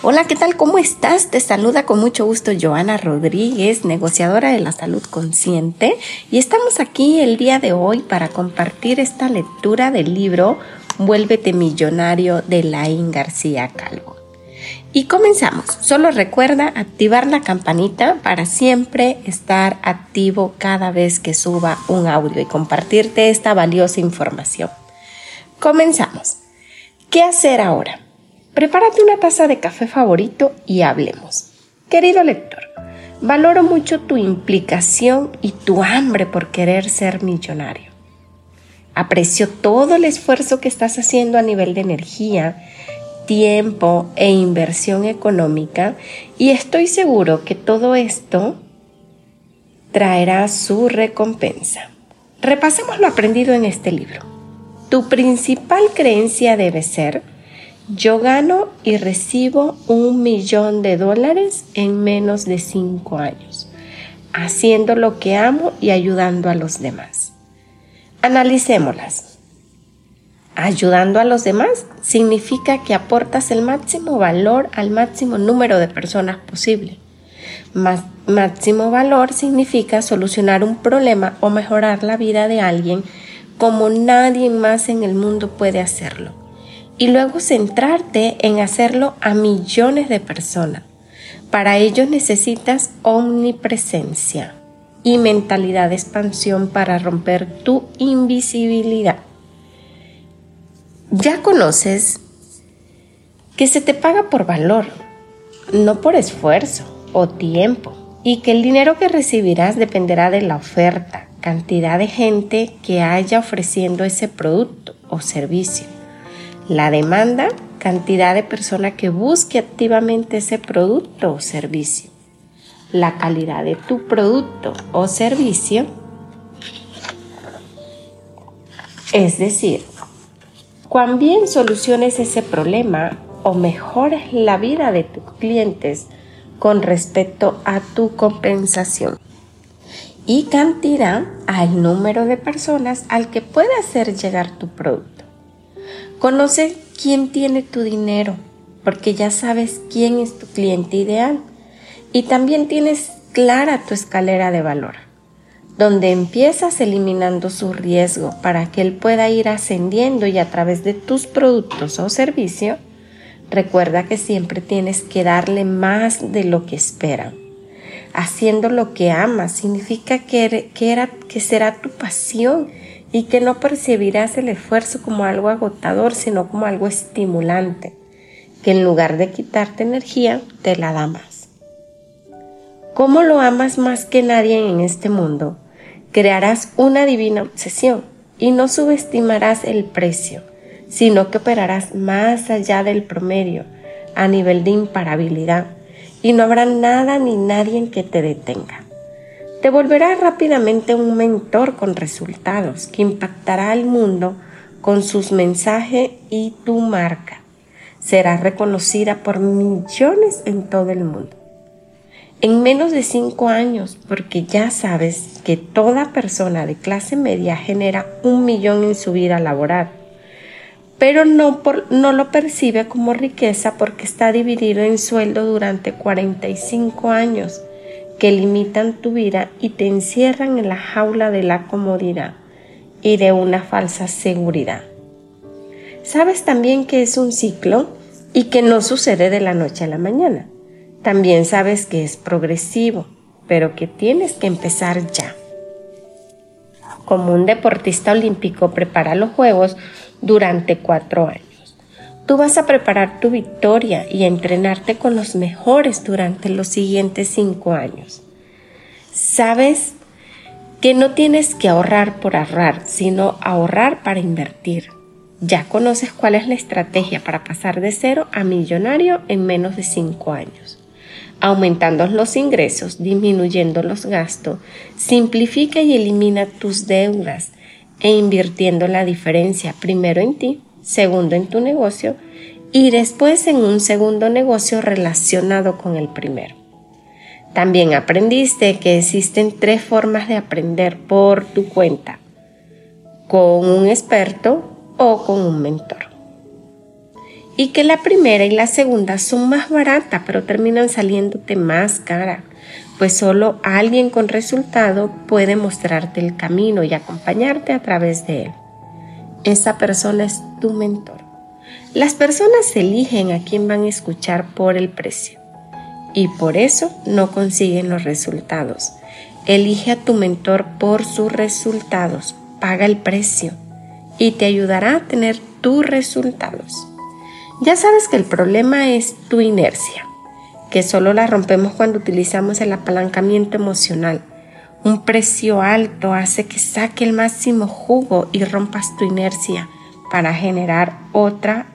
Hola, ¿qué tal? ¿Cómo estás? Te saluda con mucho gusto Joana Rodríguez, negociadora de la salud consciente, y estamos aquí el día de hoy para compartir esta lectura del libro Vuélvete Millonario de Laín García Calvo. Y comenzamos. Solo recuerda activar la campanita para siempre estar activo cada vez que suba un audio y compartirte esta valiosa información. Comenzamos. ¿Qué hacer ahora? Prepárate una taza de café favorito y hablemos. Querido lector, valoro mucho tu implicación y tu hambre por querer ser millonario. Aprecio todo el esfuerzo que estás haciendo a nivel de energía, tiempo e inversión económica y estoy seguro que todo esto traerá su recompensa. Repasemos lo aprendido en este libro. Tu principal creencia debe ser yo gano y recibo un millón de dólares en menos de cinco años, haciendo lo que amo y ayudando a los demás. Analicémoslas. Ayudando a los demás significa que aportas el máximo valor al máximo número de personas posible. máximo valor significa solucionar un problema o mejorar la vida de alguien como nadie más en el mundo puede hacerlo y luego centrarte en hacerlo a millones de personas. Para ello necesitas omnipresencia y mentalidad de expansión para romper tu invisibilidad. Ya conoces que se te paga por valor, no por esfuerzo o tiempo, y que el dinero que recibirás dependerá de la oferta, cantidad de gente que haya ofreciendo ese producto o servicio la demanda, cantidad de personas que busque activamente ese producto o servicio. La calidad de tu producto o servicio. Es decir, cuán bien soluciones ese problema o mejores la vida de tus clientes con respecto a tu compensación. Y cantidad al número de personas al que puede hacer llegar tu producto. Conoce quién tiene tu dinero, porque ya sabes quién es tu cliente ideal. Y también tienes clara tu escalera de valor, donde empiezas eliminando su riesgo para que él pueda ir ascendiendo y a través de tus productos o servicios, recuerda que siempre tienes que darle más de lo que esperan. Haciendo lo que amas significa que, que, era, que será tu pasión y que no percibirás el esfuerzo como algo agotador, sino como algo estimulante, que en lugar de quitarte energía, te la da más. ¿Cómo lo amas más que nadie en este mundo? Crearás una divina obsesión y no subestimarás el precio, sino que operarás más allá del promedio, a nivel de imparabilidad, y no habrá nada ni nadie que te detenga. Te volverás rápidamente un mentor con resultados que impactará al mundo con sus mensajes y tu marca. Serás reconocida por millones en todo el mundo. En menos de cinco años, porque ya sabes que toda persona de clase media genera un millón en su vida laboral, pero no, no lo percibe como riqueza porque está dividido en sueldo durante 45 años que limitan tu vida y te encierran en la jaula de la comodidad y de una falsa seguridad. Sabes también que es un ciclo y que no sucede de la noche a la mañana. También sabes que es progresivo, pero que tienes que empezar ya. Como un deportista olímpico prepara los Juegos durante cuatro años. Tú vas a preparar tu victoria y entrenarte con los mejores durante los siguientes cinco años. Sabes que no tienes que ahorrar por ahorrar, sino ahorrar para invertir. Ya conoces cuál es la estrategia para pasar de cero a millonario en menos de cinco años. Aumentando los ingresos, disminuyendo los gastos, simplifica y elimina tus deudas e invirtiendo la diferencia primero en ti segundo en tu negocio y después en un segundo negocio relacionado con el primero. También aprendiste que existen tres formas de aprender por tu cuenta, con un experto o con un mentor. y que la primera y la segunda son más baratas, pero terminan saliéndote más cara, pues solo alguien con resultado puede mostrarte el camino y acompañarte a través de él. Esa persona es tu mentor. Las personas eligen a quién van a escuchar por el precio y por eso no consiguen los resultados. Elige a tu mentor por sus resultados, paga el precio y te ayudará a tener tus resultados. Ya sabes que el problema es tu inercia, que solo la rompemos cuando utilizamos el apalancamiento emocional. Un precio alto hace que saque el máximo jugo y rompas tu inercia para generar otra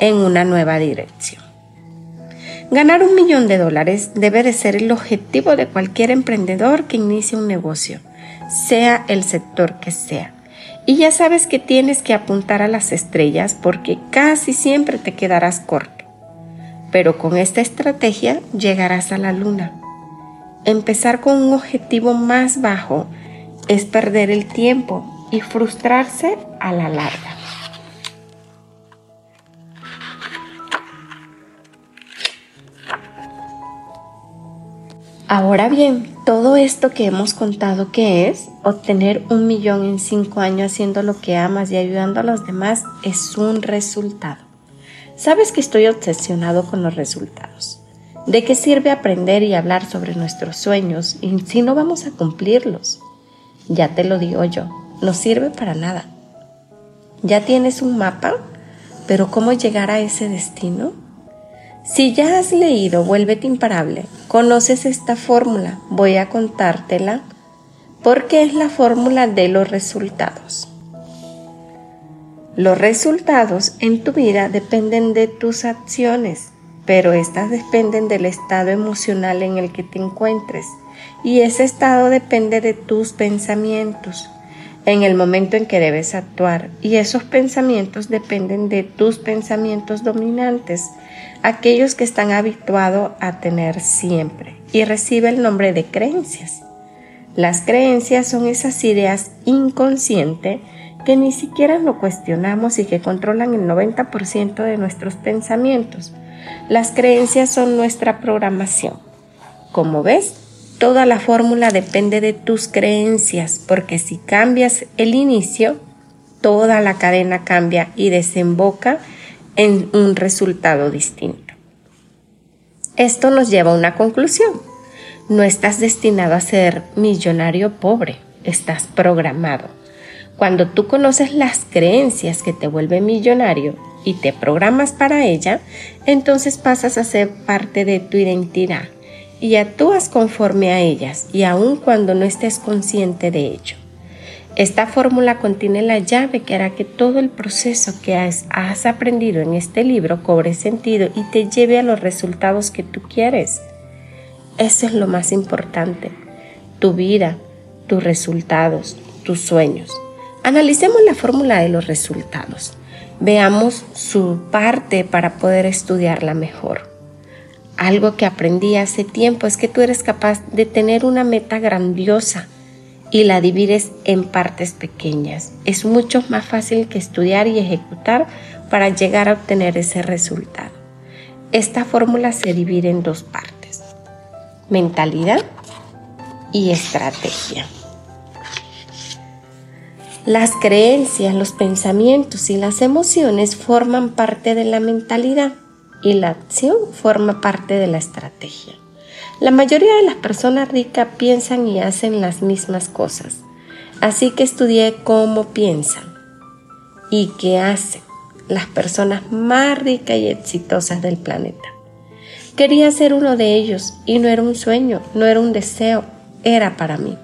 en una nueva dirección. Ganar un millón de dólares debe de ser el objetivo de cualquier emprendedor que inicie un negocio, sea el sector que sea. Y ya sabes que tienes que apuntar a las estrellas porque casi siempre te quedarás corto. Pero con esta estrategia llegarás a la luna. Empezar con un objetivo más bajo es perder el tiempo y frustrarse a la larga. Ahora bien, todo esto que hemos contado que es obtener un millón en cinco años haciendo lo que amas y ayudando a los demás es un resultado. Sabes que estoy obsesionado con los resultados. ¿De qué sirve aprender y hablar sobre nuestros sueños si no vamos a cumplirlos? Ya te lo digo yo, no sirve para nada. ¿Ya tienes un mapa? ¿Pero cómo llegar a ese destino? Si ya has leído Vuélvete imparable, conoces esta fórmula, voy a contártela. Porque es la fórmula de los resultados. Los resultados en tu vida dependen de tus acciones, pero estas dependen del estado emocional en el que te encuentres y ese estado depende de tus pensamientos en el momento en que debes actuar y esos pensamientos dependen de tus pensamientos dominantes, aquellos que están habituados a tener siempre y recibe el nombre de creencias. Las creencias son esas ideas inconscientes que ni siquiera lo cuestionamos y que controlan el 90% de nuestros pensamientos. Las creencias son nuestra programación. Como ves, Toda la fórmula depende de tus creencias, porque si cambias el inicio, toda la cadena cambia y desemboca en un resultado distinto. Esto nos lleva a una conclusión. No estás destinado a ser millonario pobre, estás programado. Cuando tú conoces las creencias que te vuelven millonario y te programas para ella, entonces pasas a ser parte de tu identidad y actúas conforme a ellas y aun cuando no estés consciente de ello. Esta fórmula contiene la llave que hará que todo el proceso que has, aprendido en este libro cobre sentido y te lleve a los resultados que tú quieres. Eso es lo más importante. Tu vida, tus resultados, tus sueños. Analicemos la fórmula de los resultados. Veamos su parte para poder estudiarla mejor. Algo que aprendí hace tiempo es que tú eres capaz de tener una meta grandiosa y la divides en partes pequeñas. Es mucho más fácil que estudiar y ejecutar para llegar a obtener ese resultado. Esta fórmula se divide en dos partes, mentalidad y estrategia. Las creencias, los pensamientos y las emociones forman parte de la mentalidad y la acción forma parte de la estrategia. La mayoría de las personas ricas piensan y hacen las mismas cosas, así que estudié cómo piensan y qué hacen las personas más ricas y exitosas del planeta. Quería ser uno de ellos y no era un sueño, no era un deseo, era para mí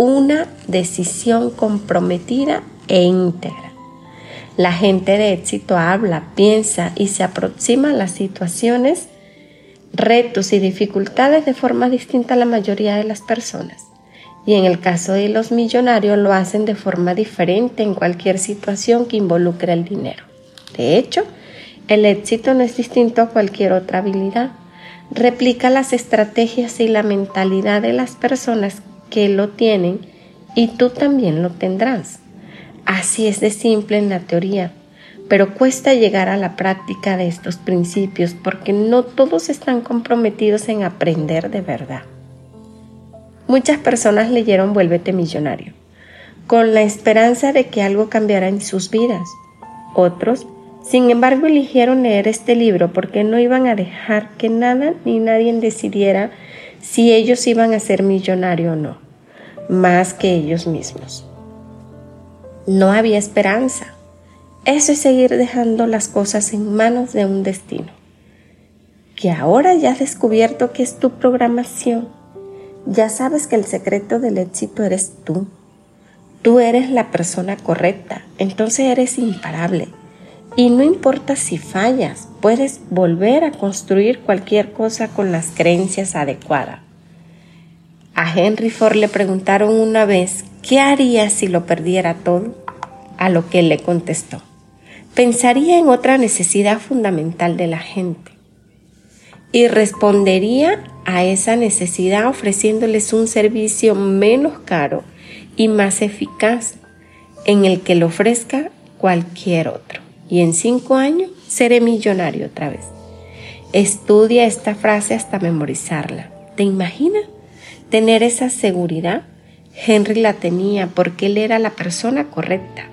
una decisión comprometida e íntegra. La gente de éxito habla, piensa y se aproxima a las situaciones, retos y dificultades de forma distinta a la mayoría de las personas. Y en el caso de los millonarios lo hacen de forma diferente en cualquier situación que involucre el dinero. De hecho, el éxito no es distinto a cualquier otra habilidad. Replica las estrategias y la mentalidad de las personas que lo tienen y tú también lo tendrás. Así es de simple en la teoría, pero cuesta llegar a la práctica de estos principios porque no todos están comprometidos en aprender de verdad. Muchas personas leyeron Vuélvete Millonario, con la esperanza de que algo cambiara en sus vidas. Otros, sin embargo, eligieron leer este libro porque no iban a dejar que nada ni nadie decidiera si ellos iban a ser millonarios o no, más que ellos mismos. No había esperanza eso es seguir dejando las cosas en manos de un destino. Que ahora ya has descubierto que es tu programación. Ya sabes que el secreto del éxito eres tú. Tú eres la persona correcta, entonces eres imparable. Y no importa si fallas, puedes volver a construir cualquier cosa con las creencias adecuadas. A Henry Ford le preguntaron una vez qué haría si lo perdiera todo, a lo que él le contestó pensaría en otra necesidad fundamental de la gente y respondería a esa necesidad ofreciéndoles un servicio menos caro y más eficaz en el que lo ofrezca cualquier otro. Y en cinco años seré millonario otra vez. Estudia esta frase hasta memorizarla. ¿Te imaginas tener esa seguridad? Henry la tenía porque él era la persona correcta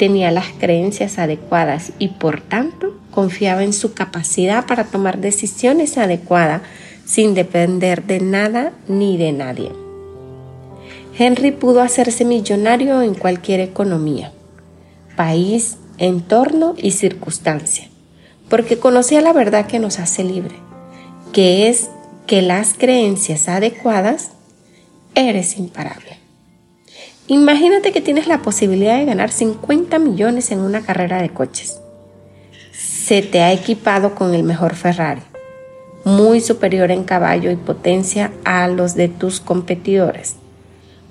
tenía las creencias adecuadas y por tanto confiaba en su capacidad para tomar decisiones adecuadas sin depender de nada ni de nadie. Henry pudo hacerse millonario en cualquier economía, país, entorno y circunstancia, porque conocía la verdad que nos hace libre, que es que las creencias adecuadas eres imparable. Imagínate que tienes la posibilidad de ganar 50 millones en una carrera de coches. Se te ha equipado con el mejor Ferrari, muy superior en caballo y potencia a los de tus competidores,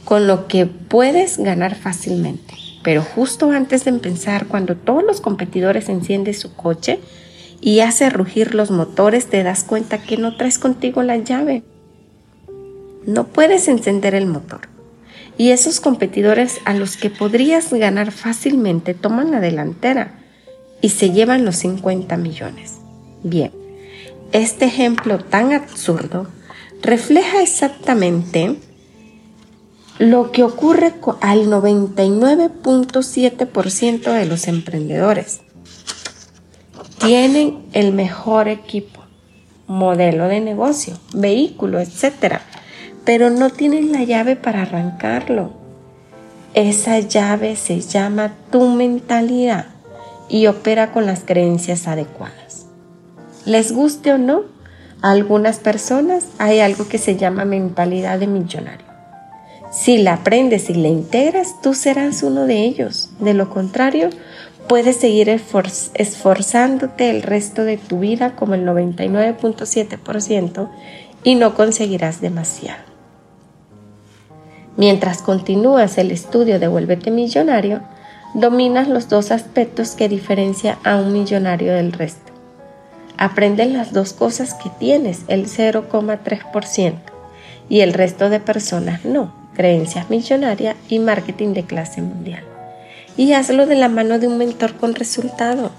con lo que puedes ganar fácilmente. Pero justo antes de empezar, cuando todos los competidores encienden su coche y hace rugir los motores, te das cuenta que no traes contigo la llave. No puedes encender el motor y esos competidores a los que podrías ganar fácilmente toman la delantera y se llevan los 50 millones. Bien, este ejemplo tan absurdo refleja exactamente lo que ocurre al 99.7% de los emprendedores. Tienen el mejor equipo, modelo de negocio, vehículo, etcétera pero no tienes la llave para arrancarlo. Esa llave se llama tu mentalidad y opera con las creencias adecuadas. Les guste o no, a algunas personas hay algo que se llama mentalidad de millonario. Si la aprendes y la integras, tú serás uno de ellos. De lo contrario, puedes seguir esforzándote el resto de tu vida como el 99.7% y no conseguirás demasiado. Mientras continúas el estudio de Vuélvete Millonario, dominas los dos aspectos que diferencian a un millonario del resto. Aprendes las dos cosas que tienes, el 0,3%, y el resto de personas no, creencias millonarias y marketing de clase mundial. Y hazlo de la mano de un mentor con resultado.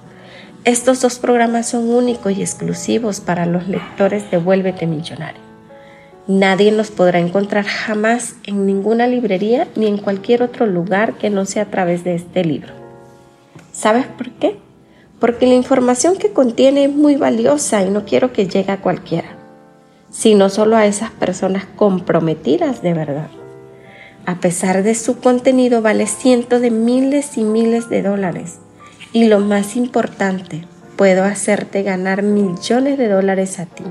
Estos dos programas son únicos y exclusivos para los lectores de Vuélvete Millonario. Nadie nos podrá encontrar jamás en ninguna librería ni en cualquier otro lugar que no sea a través de este libro. ¿Sabes por qué? Porque la información que contiene es muy valiosa y no quiero que llegue a cualquiera, sino solo a esas personas comprometidas de verdad. A pesar de su contenido vale cientos de miles y miles de dólares. Y lo más importante, puedo hacerte ganar millones de dólares a ti.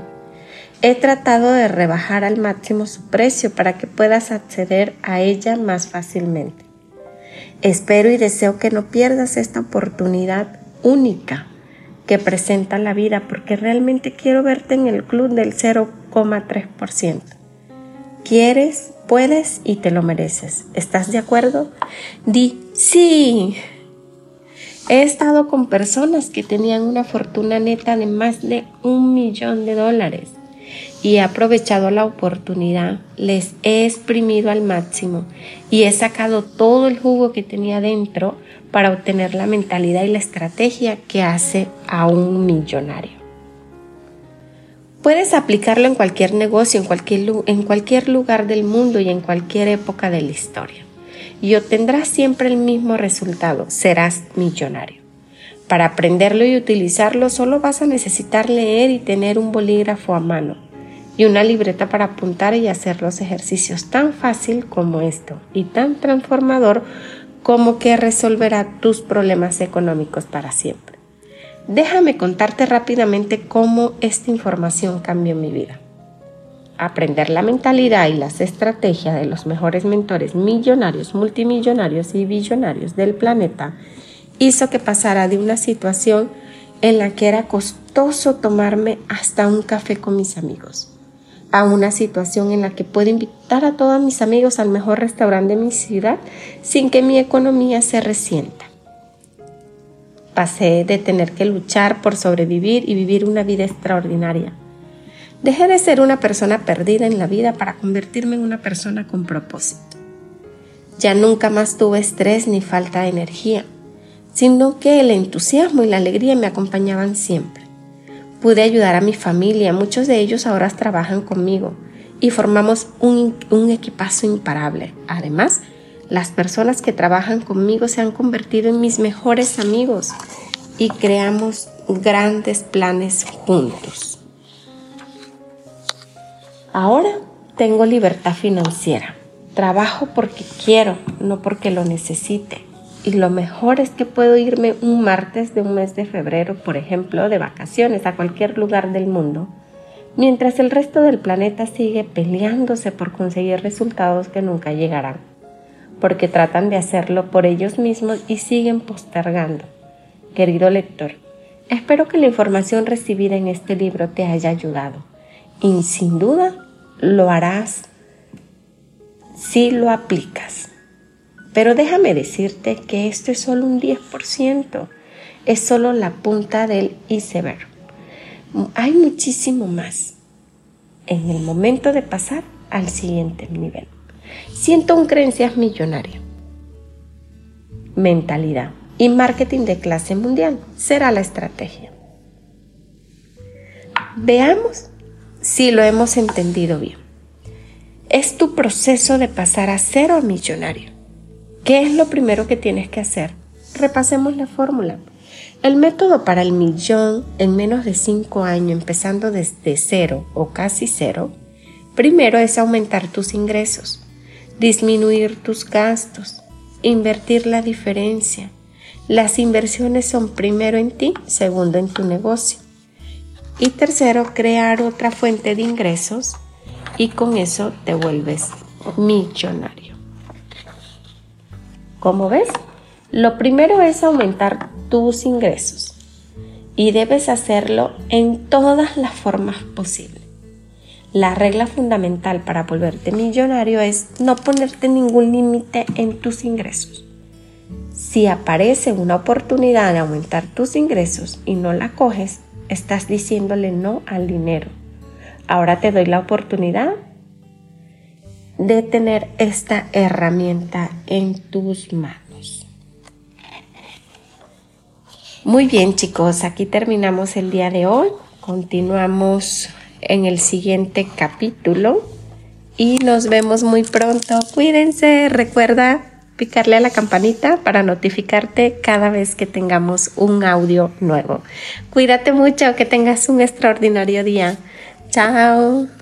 He tratado de rebajar al máximo su precio para que puedas acceder a ella más fácilmente. Espero y deseo que no pierdas esta oportunidad única que presenta la vida porque realmente quiero verte en el club del 0,3%. Quieres, puedes y te lo mereces. ¿Estás de acuerdo? Di sí. He estado con personas que tenían una fortuna neta de más de un millón de dólares y he aprovechado la oportunidad, les he exprimido al máximo y he sacado todo el jugo que tenía dentro para obtener la mentalidad y la estrategia que hace a un millonario. Puedes aplicarlo en cualquier negocio, en cualquier, en cualquier lugar del mundo y en cualquier época de la historia. Y obtendrás siempre el mismo resultado, serás millonario. Para aprenderlo y utilizarlo solo vas a necesitar leer y tener un bolígrafo a mano y una libreta para apuntar y hacer los ejercicios tan fácil como esto y tan transformador como que resolverá tus problemas económicos para siempre. Déjame contarte rápidamente cómo esta información cambió mi vida. Aprender la mentalidad y las estrategias de los mejores mentores millonarios, multimillonarios y billonarios del planeta hizo que pasara de una situación en la que era costoso tomarme hasta un café con mis amigos a una situación en la que puedo invitar a todos mis amigos al mejor restaurante de mi ciudad sin que mi economía se resienta. Pasé de tener que luchar por sobrevivir y vivir una vida extraordinaria. Dejé de ser una persona perdida en la vida para convertirme en una persona con propósito. Ya nunca más tuve estrés ni falta de energía, sino que el entusiasmo y la alegría me acompañaban siempre. Pude ayudar a mi familia, muchos de ellos ahora trabajan conmigo y formamos un, un equipazo imparable. Además, las personas que trabajan conmigo se han convertido en mis mejores amigos y creamos grandes planes juntos. Ahora tengo libertad financiera. Trabajo porque quiero, no porque lo necesite y lo mejor es que puedo irme un martes de un mes de febrero, por ejemplo, de vacaciones a cualquier lugar del mundo, mientras el resto del planeta sigue peleándose por conseguir resultados que nunca llegarán, porque tratan de hacerlo por ellos mismos y siguen postergando. Querido lector, espero que la información recibida en este libro te haya ayudado y sin duda lo harás si lo aplicas. Pero déjame decirte que esto es solo un 10%, es solo la punta del iceberg. Hay muchísimo más en el momento de pasar al siguiente nivel. Siento un creencias millonario. Mentalidad y marketing de clase mundial será la estrategia. Veamos si lo hemos entendido bien. Es tu proceso de pasar a cero millonario. ¿Qué es lo primero que tienes que hacer? Repasemos la fórmula. El método para el millón en menos de 5 años, empezando desde cero o casi cero, primero es aumentar tus ingresos, disminuir tus gastos, invertir la diferencia. Las inversiones son primero en ti, segundo en tu negocio. Y tercero, crear otra fuente de ingresos y con eso te vuelves millonario. Como ves, lo primero es aumentar tus ingresos y debes hacerlo en todas las formas posibles. La regla fundamental para volverte millonario es no ponerte ningún límite en tus ingresos. Si aparece una oportunidad de aumentar tus ingresos y no la coges, estás diciéndole no al dinero. Ahora te doy la oportunidad de tener esta herramienta en tus manos. Muy bien chicos, aquí terminamos el día de hoy. Continuamos en el siguiente capítulo y nos vemos muy pronto. Cuídense, recuerda picarle a la campanita para notificarte cada vez que tengamos un audio nuevo. Cuídate mucho, que tengas un extraordinario día. Chao.